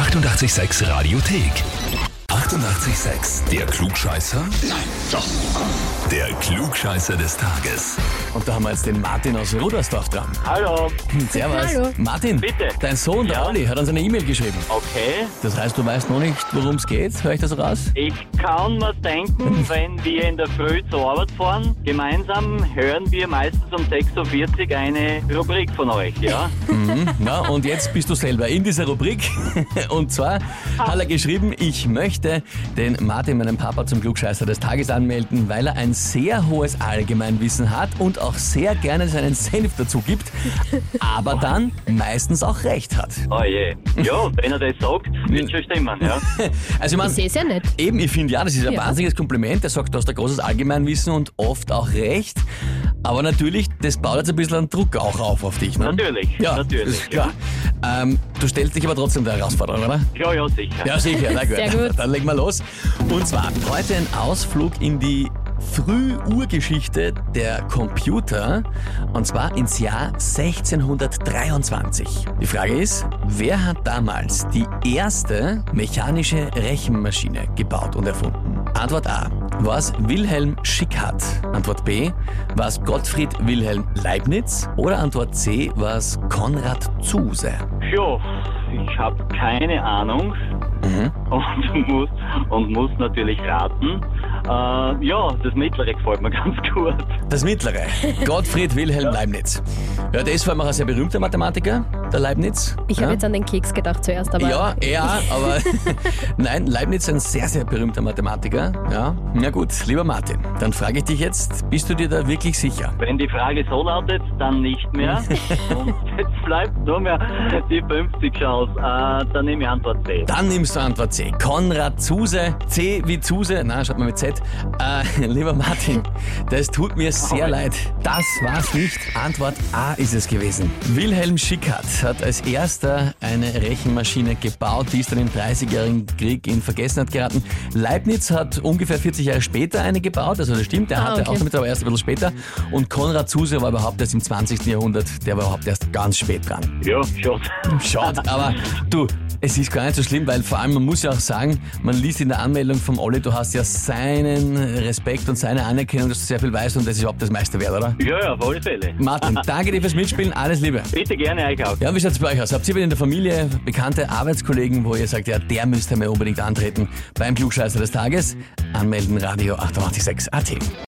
886 Radiothek. 88,6. Der Klugscheißer? Nein, doch. Der Klugscheißer des Tages. Und da haben wir jetzt den Martin aus Rudersdorf dran. Hallo, Servus. Hallo. Martin, Bitte. dein Sohn, der Ja. Olli, hat uns eine E-Mail geschrieben. okay. Das heißt, du weißt noch nicht, worum es geht? Höre ich das raus? Ich kann mir denken, wenn wir in der Früh zur Arbeit fahren, gemeinsam hören wir meistens um 6.40 Uhr eine Rubrik von euch, ja? Na, und jetzt bist du selber in dieser Rubrik. Und zwar hat er geschrieben, ich möchte den Martin, meinen Papa, zum Klugscheißer des Tages anmelden, weil er ein sehr hohes Allgemeinwissen hat und auch sehr gerne seinen Senf dazu gibt, aber dann meistens auch recht hat. Oh je. Ja, wenn er das sagt, wird schon stimmen, ja? Also ich Ich sehe es ja nicht. eben, ich finde ja, das ist ein Ja. wahnsinniges Kompliment. Er sagt, du hast ein großes Allgemeinwissen und oft auch recht. Aber natürlich, das baut jetzt ein bisschen einen Druck auch auf auf dich. Ne? Natürlich, Ja, natürlich, ist klar. Ähm, du stellst dich aber trotzdem der Herausforderung, oder? Ja, ja, sicher. Ja, sicher, na gut. Sehr gut. Dann legen wir los. Und zwar heute ein Ausflug in die Frühurgeschichte der Computer und zwar ins Jahr 1623. Die Frage ist, wer hat damals die erste mechanische Rechenmaschine gebaut und erfunden? Antwort A. War es Wilhelm Schickhart? Antwort B. War es Gottfried Wilhelm Leibniz? Oder Antwort C. War es Konrad Zuse? Ja, ich habe keine Ahnung Mhm. und muss, und muss natürlich raten. Äh, ja, das mittlere gefällt mir ganz gut. Das mittlere. Gottfried Wilhelm Leibniz. Ja, der ist vor allem auch ein sehr berühmter Mathematiker, der Leibniz. Ich ja? habe jetzt an den Keks gedacht zuerst, aber Ja, er, aber nein, Leibniz ist ein sehr, sehr berühmter Mathematiker. Ja, na gut, lieber Martin, dann frage ich dich jetzt, bist du dir da wirklich sicher? Wenn die Frage so lautet, dann nicht mehr. Und jetzt bleibt nur mehr die 50 Chance. Äh, dann nehme ich Antwort C. Dann nimmst du Antwort C. Konrad Zuse, C wie Zuse, na, schaut mal mit Z. Äh, lieber Martin, das tut mir sehr leid. Das war's nicht. Antwort A ist es gewesen. Wilhelm Schickhart hat als erster eine Rechenmaschine gebaut, die ist dann im 30-jährigen Krieg in Vergessenheit geraten. Leibniz hat ungefähr 40 Jahre später eine gebaut, also das stimmt, der Ah, hatte okay. auch damit, aber erst ein bisschen später. Und Konrad Zuse war überhaupt erst im 20. Jahrhundert, der war überhaupt erst ganz spät dran. Ja, schon. Schade, aber du, es ist gar nicht so schlimm, weil vor allem man muss ja auch sagen, man liest in der Anmeldung vom Olli, du hast ja seinen Respekt und seine Anerkennung, dass du sehr viel weißt und das ist überhaupt das meiste wert, oder? Ja, ja, auf alle Fälle. Martin, danke dir fürs Mitspielen, alles Liebe. Bitte gerne euch auch. Ja, wie schaut's bei euch aus? Habt ihr in der Familie bekannte Arbeitskollegen, wo ihr sagt, ja, der müsste mir unbedingt antreten beim Klugscheißer des Tages? Anmelden, Radio 886 AT.